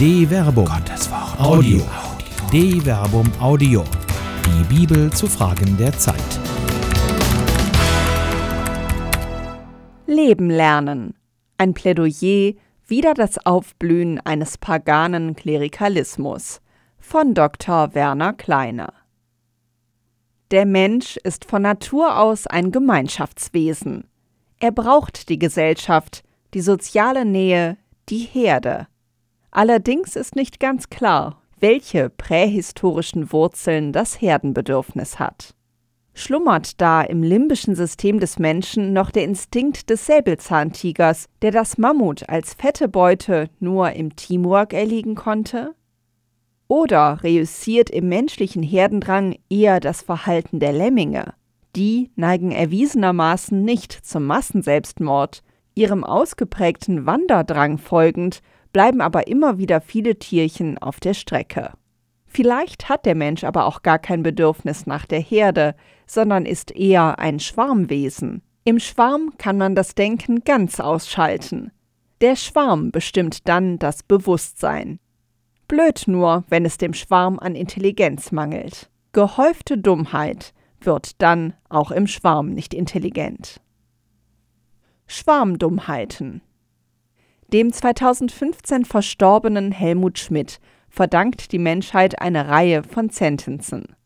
De Verbum. Gottes Wort. Audio. De Verbum Audio. Die Bibel zu Fragen der Zeit. Leben lernen. Ein Plädoyer wider das Aufblühen eines paganen Klerikalismus von Dr. Werner Kleiner. Der Mensch ist von Natur aus ein Gemeinschaftswesen. Er braucht die Gesellschaft, die soziale Nähe, die Herde. Allerdings ist nicht ganz klar, welche prähistorischen Wurzeln das Herdenbedürfnis hat. Schlummert da im limbischen System des Menschen noch der Instinkt des Säbelzahntigers, der das Mammut als fette Beute nur im Teamwork erliegen konnte? Oder reüssiert im menschlichen Herdendrang eher das Verhalten der Lemminge? Die neigen erwiesenermaßen nicht zum Massenselbstmord, ihrem ausgeprägten Wanderdrang folgend bleiben aber immer wieder viele Tierchen auf der Strecke. Vielleicht hat der Mensch aber auch gar kein Bedürfnis nach der Herde, sondern ist eher ein Schwarmwesen. Im Schwarm kann man das Denken ganz ausschalten. Der Schwarm bestimmt dann das Bewusstsein. Blöd nur, wenn es dem Schwarm an Intelligenz mangelt. Gehäufte Dummheit wird dann auch im Schwarm nicht intelligent. Schwarmdummheiten Dem 2015 verstorbenen Helmut Schmidt verdankt die Menschheit eine Reihe von Sentenzen.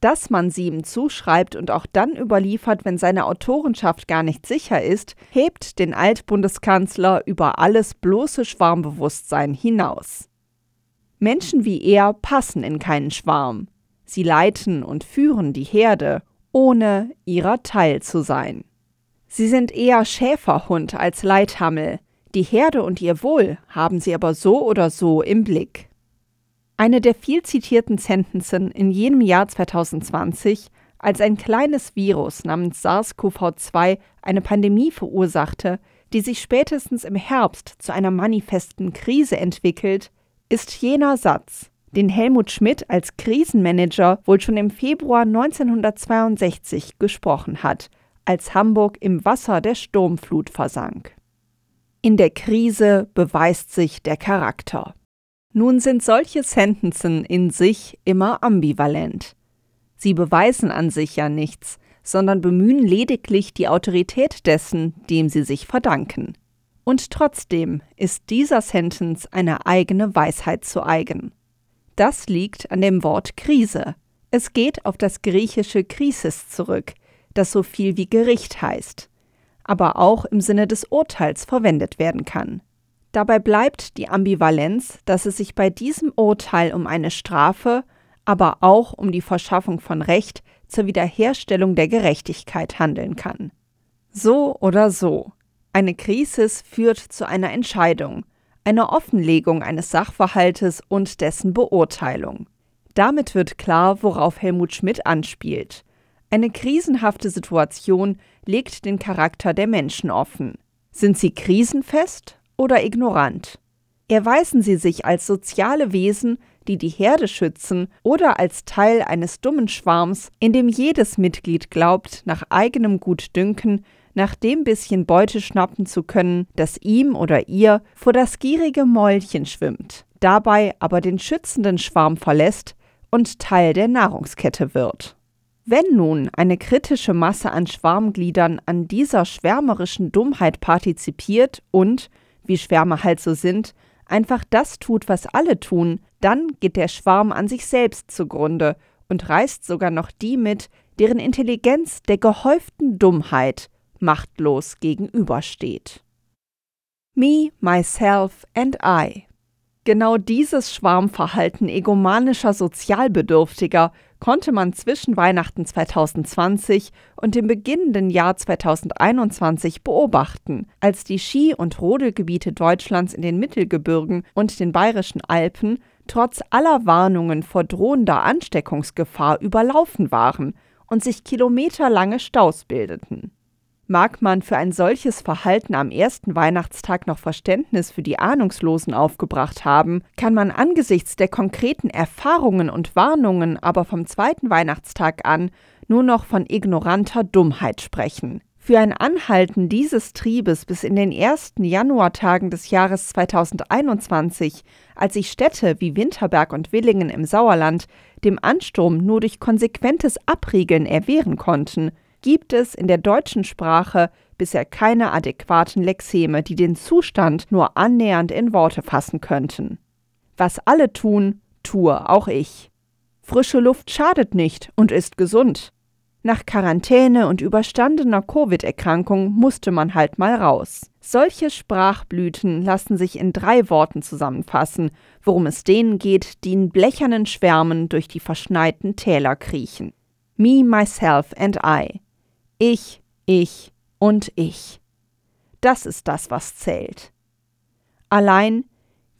Dass man sie ihm zuschreibt und auch dann überliefert, wenn seine Autorenschaft gar nicht sicher ist, hebt den Altbundeskanzler über alles bloße Schwarmbewusstsein hinaus. Menschen wie er passen in keinen Schwarm. Sie leiten und führen die Herde, ohne ihrer Teil zu sein. Sie sind eher Schäferhund als Leithammel. Die Herde und ihr Wohl haben sie aber so oder so im Blick. Eine der viel zitierten Sentenzen in jenem Jahr 2020, als ein kleines Virus namens SARS-CoV-2 eine Pandemie verursachte, die sich spätestens im Herbst zu einer manifesten Krise entwickelt, ist jener Satz, den Helmut Schmidt als Krisenmanager wohl schon im Februar 1962 gesprochen hat, als Hamburg im Wasser der Sturmflut versank. In der Krise beweist sich der Charakter. Nun sind solche Sentenzen in sich immer ambivalent. Sie beweisen an sich ja nichts, sondern bemühen lediglich die Autorität dessen, dem sie sich verdanken. Und trotzdem ist dieser Sentence eine eigene Weisheit zu eigen. Das liegt an dem Wort Krise. Es geht auf das griechische Krisis zurück, das so viel wie Gericht heißt, aber auch im Sinne des Urteils verwendet werden kann. Dabei bleibt die Ambivalenz, dass es sich bei diesem Urteil um eine Strafe, aber auch um die Verschaffung von Recht zur Wiederherstellung der Gerechtigkeit handeln kann. So oder so, eine Krisis führt zu einer Entscheidung, einer Offenlegung eines Sachverhaltes und dessen Beurteilung. Damit wird klar, worauf Helmut Schmidt anspielt. Eine krisenhafte Situation legt den Charakter der Menschen offen. Sind sie krisenfest oder ignorant? Erweisen sie sich als soziale Wesen, die die Herde schützen, oder als Teil eines dummen Schwarms, in dem jedes Mitglied glaubt, nach eigenem Gutdünken nach dem bisschen Beute schnappen zu können, das ihm oder ihr vor das gierige Mäulchen schwimmt, dabei aber den schützenden Schwarm verlässt und Teil der Nahrungskette wird. Wenn nun eine kritische Masse an Schwarmgliedern an dieser schwärmerischen Dummheit partizipiert und, wie Schwärme halt so sind, einfach das tut, was alle tun, dann geht der Schwarm an sich selbst zugrunde und reißt sogar noch die mit, deren Intelligenz der gehäuften Dummheit machtlos gegenübersteht. Me, myself and I. Genau dieses Schwarmverhalten egomanischer Sozialbedürftiger konnte man zwischen Weihnachten 2020 und dem beginnenden Jahr 2021 beobachten, als die Ski- und Rodelgebiete Deutschlands in den Mittelgebirgen und den bayerischen Alpen trotz aller Warnungen vor drohender Ansteckungsgefahr überlaufen waren und sich kilometerlange Staus bildeten. Mag man für ein solches Verhalten am ersten Weihnachtstag noch Verständnis für die Ahnungslosen aufgebracht haben, kann man angesichts der konkreten Erfahrungen und Warnungen aber vom zweiten Weihnachtstag an nur noch von ignoranter Dummheit sprechen. Für ein Anhalten dieses Triebes bis in den ersten Januartagen des Jahres 2021, als sich Städte wie Winterberg und Willingen im Sauerland dem Ansturm nur durch konsequentes Abriegeln erwehren konnten, gibt es in der deutschen Sprache bisher keine adäquaten Lexeme, die den Zustand nur annähernd in Worte fassen könnten. Was alle tun, tue auch ich. Frische Luft schadet nicht und ist gesund. Nach Quarantäne und überstandener Covid-Erkrankung musste man halt mal raus. Solche Sprachblüten lassen sich in drei Worten zusammenfassen, worum es denen geht, die in blechernen Schwärmen durch die verschneiten Täler kriechen. Me, myself and I. Ich, ich und ich. Das ist das, was zählt. Allein,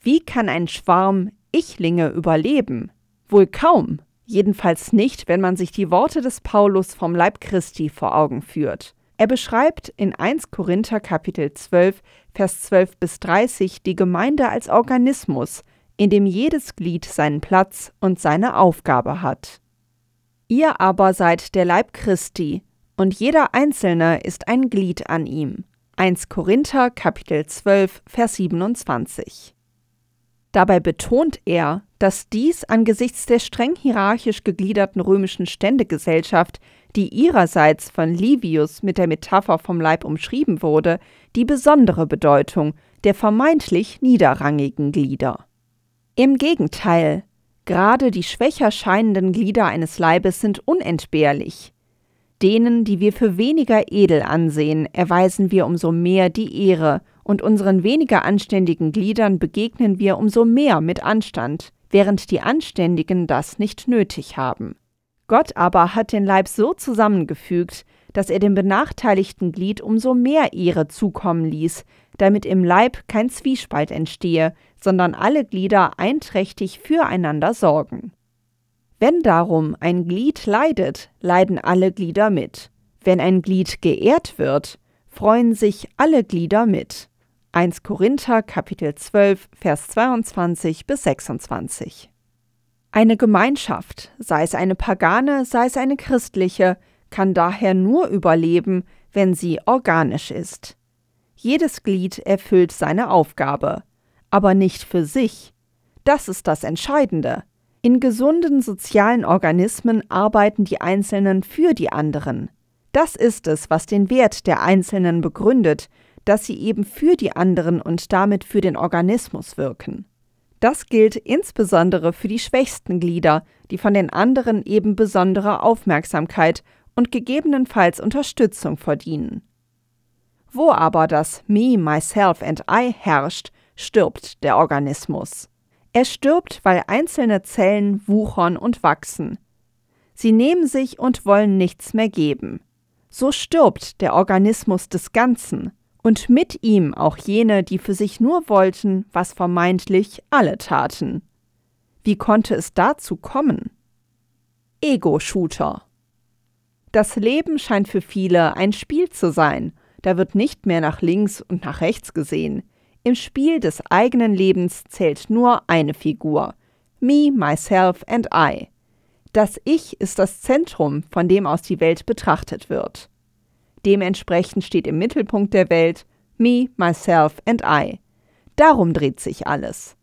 wie kann ein Schwarm Ichlinge überleben? Wohl kaum, jedenfalls nicht, wenn man sich die Worte des Paulus vom Leib Christi vor Augen führt. Er beschreibt in 1 Korinther Kapitel 12, Vers 12 bis 30 die Gemeinde als Organismus, in dem jedes Glied seinen Platz und seine Aufgabe hat. Ihr aber seid der Leib Christi, und jeder Einzelne ist ein Glied an ihm. 1 Korinther Kapitel 12 Vers 27. Dabei betont er, dass dies angesichts der streng hierarchisch gegliederten römischen Ständegesellschaft, die ihrerseits von Livius mit der Metapher vom Leib umschrieben wurde, die besondere Bedeutung der vermeintlich niederrangigen Glieder. Im Gegenteil, gerade die schwächer scheinenden Glieder eines Leibes sind unentbehrlich. Denen, die wir für weniger edel ansehen, erweisen wir umso mehr die Ehre, und unseren weniger anständigen Gliedern begegnen wir umso mehr mit Anstand, während die Anständigen das nicht nötig haben. Gott aber hat den Leib so zusammengefügt, dass er dem benachteiligten Glied umso mehr Ehre zukommen ließ, damit im Leib kein Zwiespalt entstehe, sondern alle Glieder einträchtig füreinander sorgen. Wenn darum ein Glied leidet, leiden alle Glieder mit. Wenn ein Glied geehrt wird, freuen sich alle Glieder mit. 1 Korinther Kapitel 12 Vers 22 bis 26. Eine Gemeinschaft, sei es eine pagane, sei es eine christliche, kann daher nur überleben, wenn sie organisch ist. Jedes Glied erfüllt seine Aufgabe, aber nicht für sich. Das ist das Entscheidende. In gesunden sozialen Organismen arbeiten die Einzelnen für die anderen. Das ist es, was den Wert der Einzelnen begründet, dass sie eben für die anderen und damit für den Organismus wirken. Das gilt insbesondere für die schwächsten Glieder, die von den anderen eben besondere Aufmerksamkeit und gegebenenfalls Unterstützung verdienen. Wo aber das Me, Myself and I herrscht, stirbt der Organismus. Er stirbt, weil einzelne Zellen wuchern und wachsen. Sie nehmen sich und wollen nichts mehr geben. So stirbt der Organismus des Ganzen und mit ihm auch jene, die für sich nur wollten, was vermeintlich alle taten. Wie konnte es dazu kommen? Ego-Shooter. Das Leben scheint für viele ein Spiel zu sein, da wird nicht mehr nach links und nach rechts gesehen, im Spiel des eigenen Lebens zählt nur eine Figur. Me, myself and I. Das Ich ist das Zentrum, von dem aus die Welt betrachtet wird. Dementsprechend steht im Mittelpunkt der Welt Me, myself and I. Darum dreht sich alles.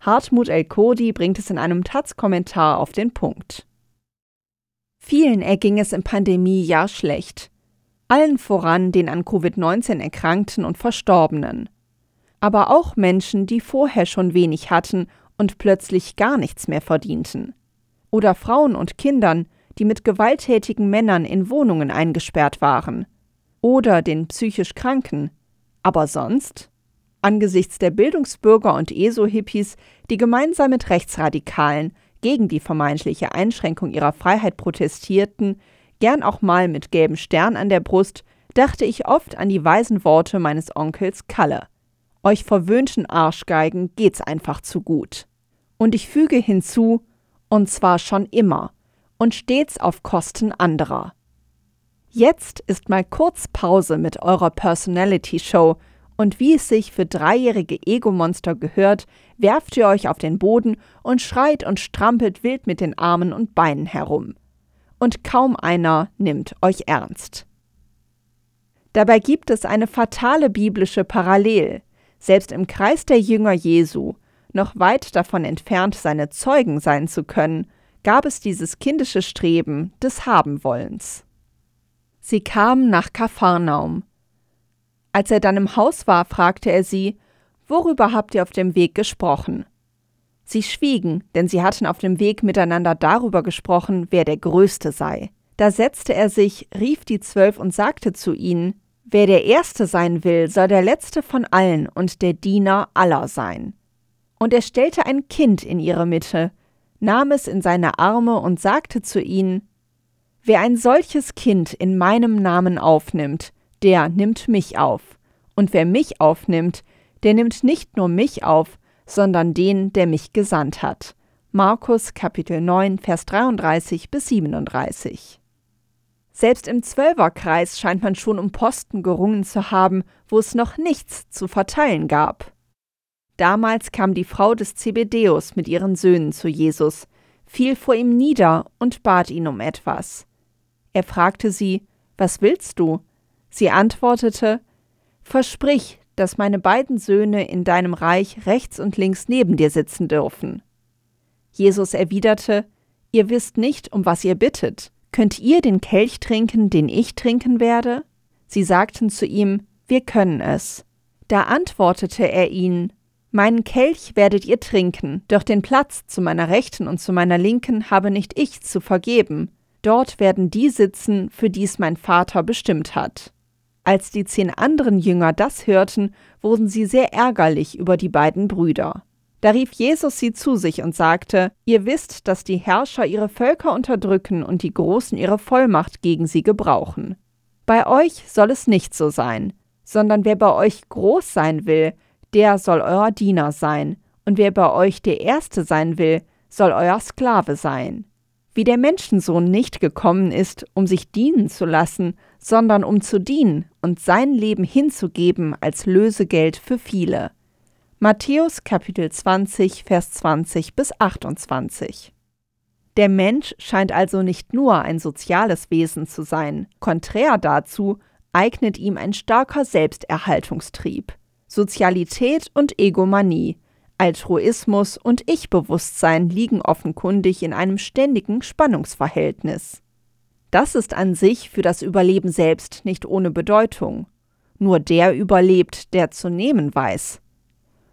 Hartmut El Kodi bringt es in einem Taz-Kommentar auf den Punkt. Vielen erging es im Pandemiejahr schlecht. Allen voran den an Covid-19 Erkrankten und Verstorbenen aber auch Menschen, die vorher schon wenig hatten und plötzlich gar nichts mehr verdienten. Oder Frauen und Kindern, die mit gewalttätigen Männern in Wohnungen eingesperrt waren. Oder den psychisch Kranken. Aber sonst? Angesichts der Bildungsbürger und ESO-Hippies, die gemeinsam mit Rechtsradikalen gegen die vermeintliche Einschränkung ihrer Freiheit protestierten, gern auch mal mit gelbem Stern an der Brust, dachte ich oft an die weisen Worte meines Onkels Kalle. Euch verwöhnten Arschgeigen geht's einfach zu gut. Und ich füge hinzu, und zwar schon immer und stets auf Kosten anderer. Jetzt ist mal kurz Pause mit eurer Personality Show und wie es sich für dreijährige Ego-Monster gehört, werft ihr euch auf den Boden und schreit und strampelt wild mit den Armen und Beinen herum. Und kaum einer nimmt euch ernst. Dabei gibt es eine fatale biblische Parallel. Selbst im Kreis der Jünger Jesu, noch weit davon entfernt, seine Zeugen sein zu können, gab es dieses kindische Streben des Habenwollens. Sie kamen nach Kapharnaum. Als er dann im Haus war, fragte er sie, Worüber habt ihr auf dem Weg gesprochen? Sie schwiegen, denn sie hatten auf dem Weg miteinander darüber gesprochen, wer der Größte sei. Da setzte er sich, rief die Zwölf und sagte zu ihnen, Wer der Erste sein will, soll der Letzte von allen und der Diener aller sein. Und er stellte ein Kind in ihre Mitte, nahm es in seine Arme und sagte zu ihnen, Wer ein solches Kind in meinem Namen aufnimmt, der nimmt mich auf, und wer mich aufnimmt, der nimmt nicht nur mich auf, sondern den, der mich gesandt hat. Markus Kapitel 9, Vers 33 bis 37. Selbst im Zwölferkreis scheint man schon um Posten gerungen zu haben, wo es noch nichts zu verteilen gab. Damals kam die Frau des Zebedeus mit ihren Söhnen zu Jesus, fiel vor ihm nieder und bat ihn um etwas. Er fragte sie, Was willst du? Sie antwortete, Versprich, dass meine beiden Söhne in deinem Reich rechts und links neben dir sitzen dürfen. Jesus erwiderte, Ihr wisst nicht, um was ihr bittet. Könnt ihr den Kelch trinken, den ich trinken werde? Sie sagten zu ihm, Wir können es. Da antwortete er ihnen, Meinen Kelch werdet ihr trinken, doch den Platz zu meiner Rechten und zu meiner Linken habe nicht ich zu vergeben. Dort werden die sitzen, für dies mein Vater bestimmt hat. Als die zehn anderen Jünger das hörten, wurden sie sehr ärgerlich über die beiden Brüder. Da rief Jesus sie zu sich und sagte, Ihr wisst, dass die Herrscher ihre Völker unterdrücken und die Großen ihre Vollmacht gegen sie gebrauchen. Bei euch soll es nicht so sein, sondern wer bei euch groß sein will, der soll euer Diener sein, und wer bei euch der Erste sein will, soll euer Sklave sein. Wie der Menschensohn nicht gekommen ist, um sich dienen zu lassen, sondern um zu dienen und sein Leben hinzugeben als Lösegeld für viele. Matthäus Kapitel 20, Vers 20 bis 28. Der Mensch scheint also nicht nur ein soziales Wesen zu sein, konträr dazu eignet ihm ein starker Selbsterhaltungstrieb. Sozialität und Egomanie, Altruismus und Ich-Bewusstsein liegen offenkundig in einem ständigen Spannungsverhältnis. Das ist an sich für das Überleben selbst nicht ohne Bedeutung. Nur der überlebt, der zu nehmen weiß.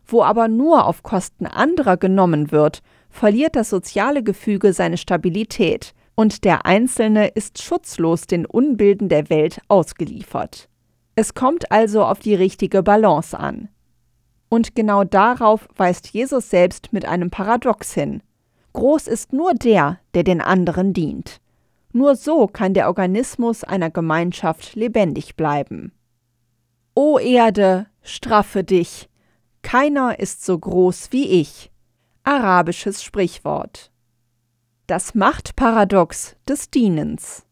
Wo aber nur auf Kosten anderer genommen wird, verliert das soziale Gefüge seine Stabilität und der Einzelne ist schutzlos den Unbilden der Welt ausgeliefert. Es kommt also auf die richtige Balance an. Und genau darauf weist Jesus selbst mit einem Paradox hin. Groß ist nur der, der den anderen dient. Nur so kann der Organismus einer Gemeinschaft lebendig bleiben. O Erde, straffe dich! Keiner ist so groß wie ich. Arabisches Sprichwort. Das Machtparadox des Dienens.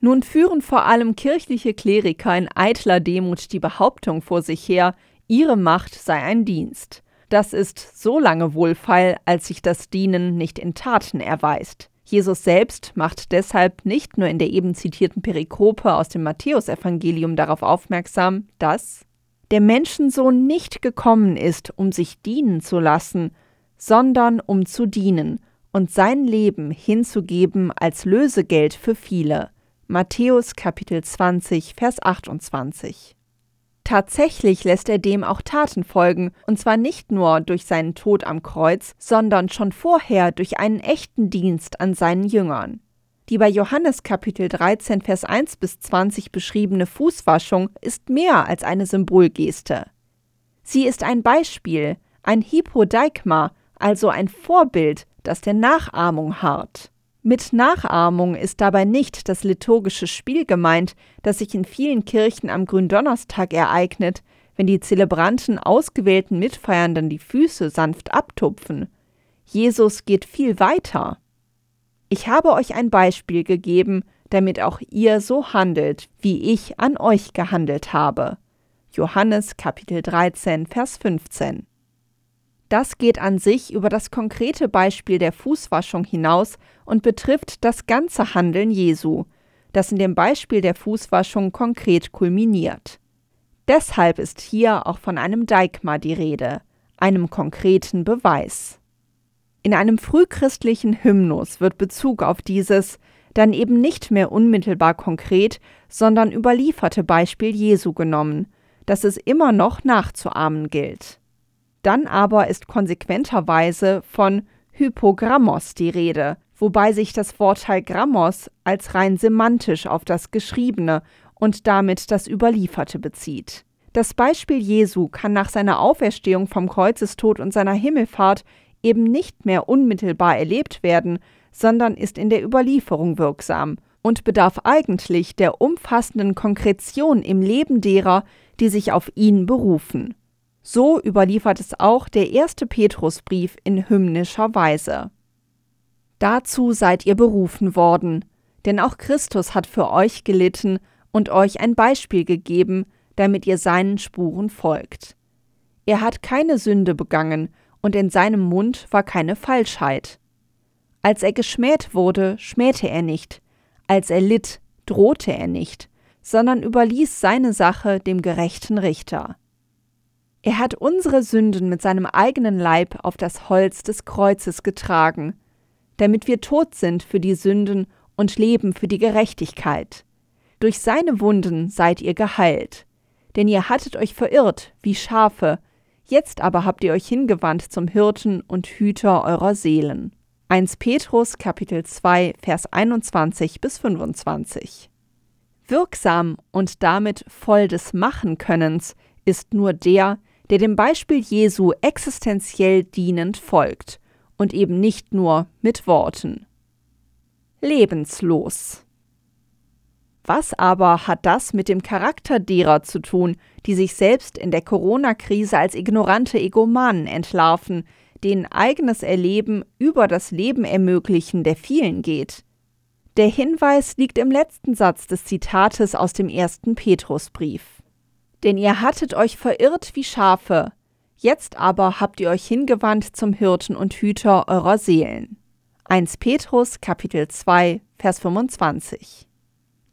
Nun führen vor allem kirchliche Kleriker in eitler Demut die Behauptung vor sich her, ihre Macht sei ein Dienst. Das ist so lange wohlfeil, als sich das Dienen nicht in Taten erweist. Jesus selbst macht deshalb nicht nur in der eben zitierten Perikope aus dem Matthäusevangelium darauf aufmerksam, dass der Menschensohn nicht gekommen ist, um sich dienen zu lassen, sondern um zu dienen und sein Leben hinzugeben als Lösegeld für viele. Matthäus Kapitel 20, Vers 28. Tatsächlich lässt er dem auch Taten folgen, und zwar nicht nur durch seinen Tod am Kreuz, sondern schon vorher durch einen echten Dienst an seinen Jüngern. Die bei Johannes Kapitel 13, Vers 1 bis 20 beschriebene Fußwaschung ist mehr als eine Symbolgeste. Sie ist ein Beispiel, ein Hypodeikma, also ein Vorbild, das der Nachahmung harrt. Mit Nachahmung ist dabei nicht das liturgische Spiel gemeint, das sich in vielen Kirchen am Gründonnerstag ereignet, wenn die Zelebranten ausgewählten Mitfeiernden die Füße sanft abtupfen. Jesus geht viel weiter. Ich habe euch ein Beispiel gegeben, damit auch ihr so handelt, wie ich an euch gehandelt habe. Johannes Kapitel 13, Vers 15. Das geht an sich über das konkrete Beispiel der Fußwaschung hinaus und betrifft das ganze Handeln Jesu. das in dem Beispiel der Fußwaschung konkret kulminiert. Deshalb ist hier auch von einem Deikma die Rede, einem konkreten Beweis. In einem frühchristlichen Hymnus wird Bezug auf dieses dann eben nicht mehr unmittelbar konkret, sondern überlieferte Beispiel Jesu genommen, das es immer noch nachzuahmen gilt. Dann aber ist konsequenterweise von Hypogrammos die Rede, wobei sich das Vorteil Grammos als rein semantisch auf das Geschriebene und damit das Überlieferte bezieht. Das Beispiel Jesu kann nach seiner Auferstehung vom Kreuzestod und seiner Himmelfahrt eben nicht mehr unmittelbar erlebt werden, sondern ist in der Überlieferung wirksam und bedarf eigentlich der umfassenden Konkretion im Leben derer, die sich auf ihn berufen. So überliefert es auch der erste Petrusbrief in hymnischer Weise. Dazu seid ihr berufen worden, denn auch Christus hat für euch gelitten und euch ein Beispiel gegeben, damit ihr seinen Spuren folgt. Er hat keine Sünde begangen, und in seinem Mund war keine Falschheit. Als er geschmäht wurde, schmähte er nicht, als er litt, drohte er nicht, sondern überließ seine Sache dem gerechten Richter. Er hat unsere Sünden mit seinem eigenen Leib auf das Holz des Kreuzes getragen, damit wir tot sind für die Sünden und leben für die Gerechtigkeit. Durch seine Wunden seid ihr geheilt, denn ihr hattet euch verirrt wie Schafe, jetzt aber habt ihr euch hingewandt zum Hirten und Hüter eurer Seelen. 1 Petrus Kapitel 2 Vers 21 bis 25. Wirksam und damit voll des Machenkönnens ist nur der, der dem Beispiel Jesu existenziell dienend folgt und eben nicht nur mit Worten. Lebenslos. Was aber hat das mit dem Charakter derer zu tun, die sich selbst in der Corona-Krise als ignorante Egomanen entlarven, denen eigenes Erleben über das Leben ermöglichen der vielen geht? Der Hinweis liegt im letzten Satz des Zitates aus dem ersten Petrusbrief. Denn ihr hattet euch verirrt wie Schafe, Jetzt aber habt ihr euch hingewandt zum Hirten und Hüter eurer Seelen. 1 Petrus Kapitel 2 Vers 25.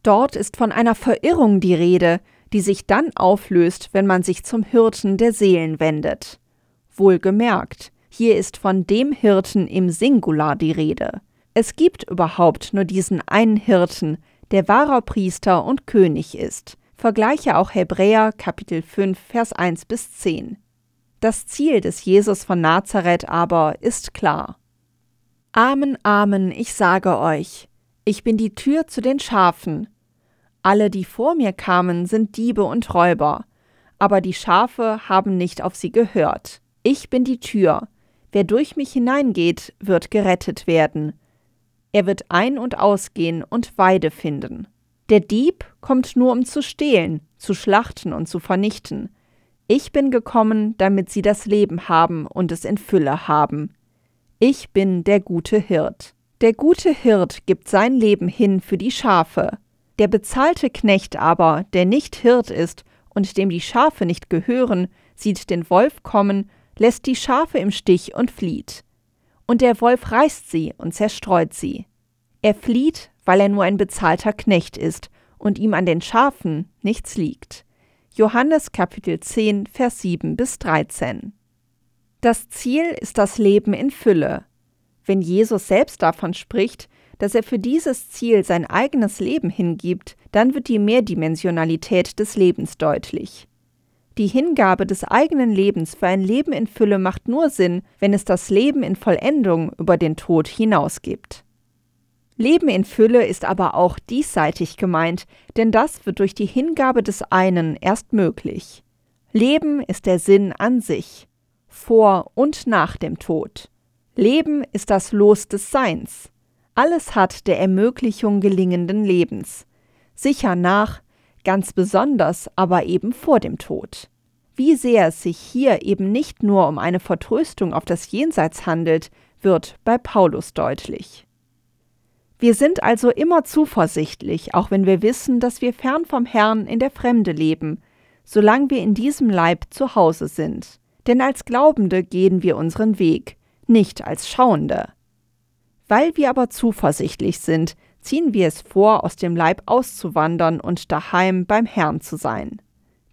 Dort ist von einer Verirrung die Rede, die sich dann auflöst, wenn man sich zum Hirten der Seelen wendet. Wohlgemerkt, hier ist von dem Hirten im Singular die Rede. Es gibt überhaupt nur diesen einen Hirten, der wahrer Priester und König ist. Vergleiche auch Hebräer Kapitel 5 Vers 1 bis 10. Das Ziel des Jesus von Nazareth aber ist klar. Amen, Amen, ich sage euch, ich bin die Tür zu den Schafen. Alle, die vor mir kamen, sind Diebe und Räuber, aber die Schafe haben nicht auf sie gehört. Ich bin die Tür, wer durch mich hineingeht, wird gerettet werden. Er wird ein- und ausgehen und Weide finden. Der Dieb kommt nur, um zu stehlen, zu schlachten und zu vernichten. Ich bin gekommen, damit sie das Leben haben und es in Fülle haben. Ich bin der gute Hirt. Der gute Hirt gibt sein Leben hin für die Schafe. Der bezahlte Knecht aber, der nicht Hirt ist und dem die Schafe nicht gehören, sieht den Wolf kommen, lässt die Schafe im Stich und flieht. Und der Wolf reißt sie und zerstreut sie. Er flieht, weil er nur ein bezahlter Knecht ist und ihm an den Schafen nichts liegt. Johannes Kapitel 10, Vers 7 bis 13. Das Ziel ist das Leben in Fülle. Wenn Jesus selbst davon spricht, dass er für dieses Ziel sein eigenes Leben hingibt, dann wird die Mehrdimensionalität des Lebens deutlich. Die Hingabe des eigenen Lebens für ein Leben in Fülle macht nur Sinn, wenn es das Leben in Vollendung über den Tod hinausgibt. Leben in Fülle ist aber auch diesseitig gemeint, denn das wird durch die Hingabe des einen erst möglich. Leben ist der Sinn an sich, vor und nach dem Tod. Leben ist das Los des Seins. Alles hat der Ermöglichung gelingenden Lebens. Sicher nach, ganz besonders aber eben vor dem Tod. Wie sehr es sich hier eben nicht nur um eine Vertröstung auf das Jenseits handelt, wird bei Paulus deutlich. Wir sind also immer zuversichtlich, auch wenn wir wissen, dass wir fern vom Herrn in der Fremde leben, solange wir in diesem Leib zu Hause sind. Denn als Glaubende gehen wir unseren Weg, nicht als Schauende. Weil wir aber zuversichtlich sind, ziehen wir es vor, aus dem Leib auszuwandern und daheim beim Herrn zu sein.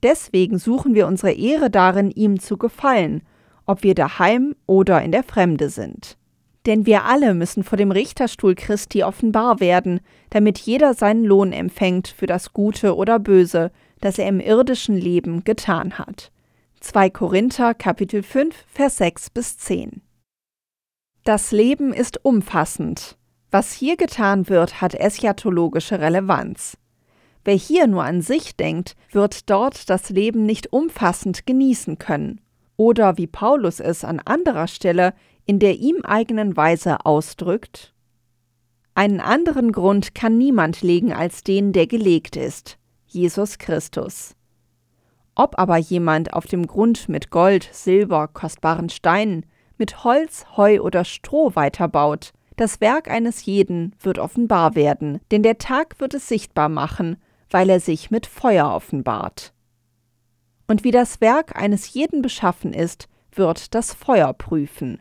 Deswegen suchen wir unsere Ehre darin, ihm zu gefallen, ob wir daheim oder in der Fremde sind. Denn wir alle müssen vor dem Richterstuhl Christi offenbar werden, damit jeder seinen Lohn empfängt für das Gute oder Böse, das er im irdischen Leben getan hat. 2 Korinther Kapitel 5 Vers 6 bis 10 Das Leben ist umfassend. Was hier getan wird, hat eschatologische Relevanz. Wer hier nur an sich denkt, wird dort das Leben nicht umfassend genießen können. Oder wie Paulus es an anderer Stelle in der ihm eigenen Weise ausdrückt, einen anderen Grund kann niemand legen als den, der gelegt ist, Jesus Christus. Ob aber jemand auf dem Grund mit Gold, Silber, kostbaren Steinen, mit Holz, Heu oder Stroh weiterbaut, das Werk eines jeden wird offenbar werden, denn der Tag wird es sichtbar machen, weil er sich mit Feuer offenbart. Und wie das Werk eines jeden beschaffen ist, wird das Feuer prüfen.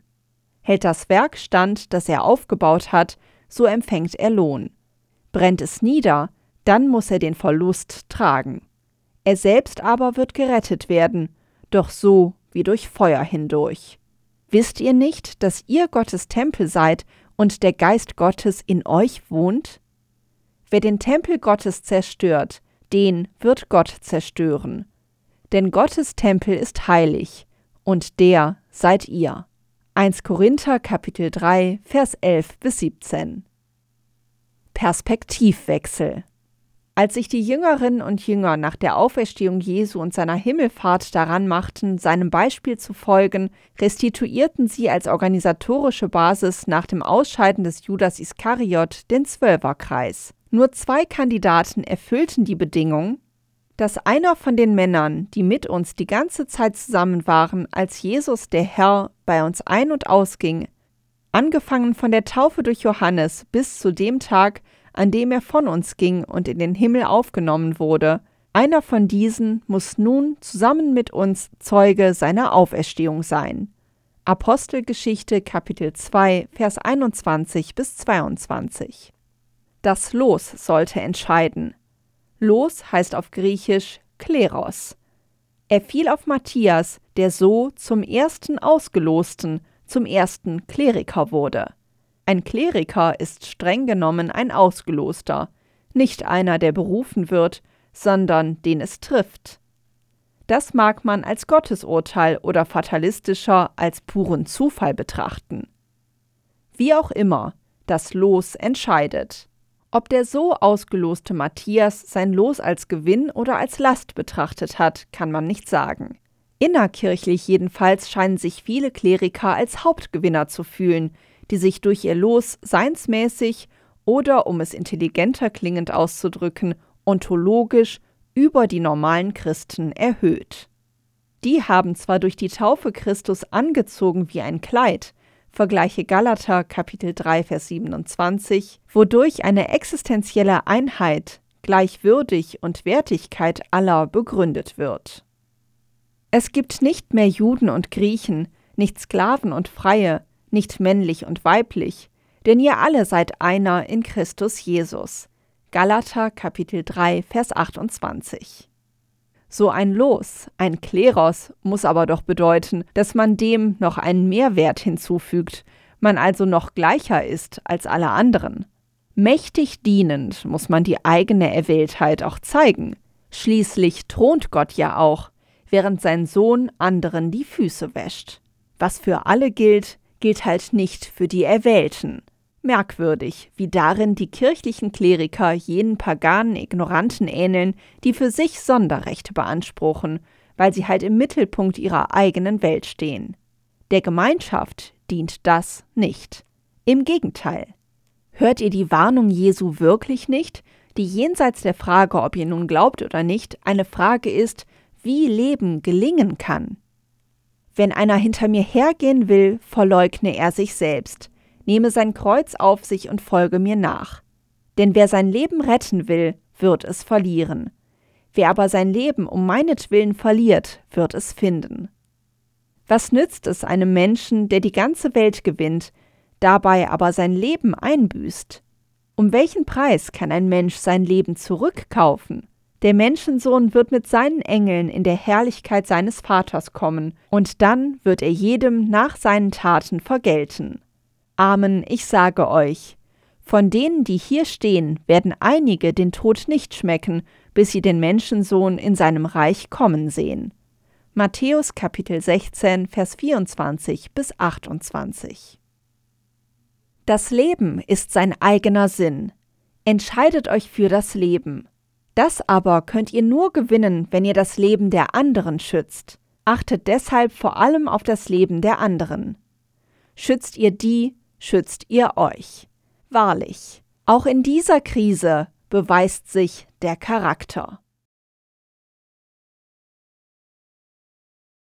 Hält das Werk stand, das er aufgebaut hat, so empfängt er Lohn. Brennt es nieder, dann muss er den Verlust tragen. Er selbst aber wird gerettet werden, doch so wie durch Feuer hindurch. Wisst ihr nicht, dass ihr Gottes Tempel seid und der Geist Gottes in euch wohnt? Wer den Tempel Gottes zerstört, den wird Gott zerstören. Denn Gottes Tempel ist heilig, und der seid ihr. 1 Korinther Kapitel 3 Vers 11 bis 17 Perspektivwechsel Als sich die Jüngerinnen und Jünger nach der Auferstehung Jesu und seiner Himmelfahrt daran machten, seinem Beispiel zu folgen, restituierten sie als organisatorische Basis nach dem Ausscheiden des Judas Iskariot den Zwölferkreis. Nur zwei Kandidaten erfüllten die Bedingung, dass einer von den Männern, die mit uns die ganze Zeit zusammen waren, als Jesus der Herr bei uns ein und ausging, angefangen von der Taufe durch Johannes bis zu dem Tag, an dem er von uns ging und in den Himmel aufgenommen wurde, einer von diesen muss nun zusammen mit uns Zeuge seiner Auferstehung sein. Apostelgeschichte Kapitel 2 Vers 21 bis 22 Das Los sollte entscheiden. Los heißt auf Griechisch Kleros. Er fiel auf Matthias, der so zum ersten Ausgelosten, zum ersten Kleriker wurde. Ein Kleriker ist streng genommen ein Ausgeloster, nicht einer, der berufen wird, sondern den es trifft. Das mag man als Gottesurteil oder fatalistischer als puren Zufall betrachten. Wie auch immer, das Los entscheidet. Ob der so ausgeloste Matthias sein Los als Gewinn oder als Last betrachtet hat, kann man nicht sagen. Innerkirchlich jedenfalls scheinen sich viele Kleriker als Hauptgewinner zu fühlen, die sich durch ihr Los seinsmäßig oder, um es intelligenter klingend auszudrücken, ontologisch über die normalen Christen erhöht. Die haben zwar durch die Taufe Christus angezogen wie ein Kleid, Vergleiche Galater Kapitel 3 Vers 27, wodurch eine existenzielle Einheit, Gleichwürdig und Wertigkeit aller begründet wird. Es gibt nicht mehr Juden und Griechen, nicht Sklaven und Freie, nicht männlich und weiblich, denn ihr alle seid einer in Christus Jesus. Galater Kapitel 3 Vers 28 so ein Los, ein Kleros, muss aber doch bedeuten, dass man dem noch einen Mehrwert hinzufügt, man also noch gleicher ist als alle anderen. Mächtig dienend muss man die eigene Erwähltheit auch zeigen. Schließlich thront Gott ja auch, während sein Sohn anderen die Füße wäscht. Was für alle gilt, gilt halt nicht für die Erwählten. Merkwürdig, wie darin die kirchlichen Kleriker jenen paganen Ignoranten ähneln, die für sich Sonderrechte beanspruchen, weil sie halt im Mittelpunkt ihrer eigenen Welt stehen. Der Gemeinschaft dient das nicht. Im Gegenteil. Hört ihr die Warnung Jesu wirklich nicht, die jenseits der Frage, ob ihr nun glaubt oder nicht, eine Frage ist, wie Leben gelingen kann? Wenn einer hinter mir hergehen will, verleugne er sich selbst nehme sein Kreuz auf sich und folge mir nach. Denn wer sein Leben retten will, wird es verlieren. Wer aber sein Leben um meinetwillen verliert, wird es finden. Was nützt es einem Menschen, der die ganze Welt gewinnt, dabei aber sein Leben einbüßt? Um welchen Preis kann ein Mensch sein Leben zurückkaufen? Der Menschensohn wird mit seinen Engeln in der Herrlichkeit seines Vaters kommen, und dann wird er jedem nach seinen Taten vergelten. Amen, ich sage euch, von denen, die hier stehen, werden einige den Tod nicht schmecken, bis sie den Menschensohn in seinem Reich kommen sehen. Matthäus Kapitel 16, Vers 24 bis 28. Das Leben ist sein eigener Sinn. Entscheidet euch für das Leben. Das aber könnt ihr nur gewinnen, wenn ihr das Leben der anderen schützt. Achtet deshalb vor allem auf das Leben der anderen. Schützt ihr die, schützt ihr euch. Wahrlich, auch in dieser Krise beweist sich der Charakter.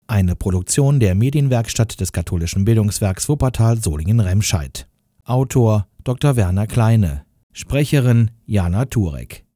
Eine Produktion der Medienwerkstatt des katholischen Bildungswerks Wuppertal Solingen-Remscheid. Autor Dr. Werner Kleine. Sprecherin Jana Turek.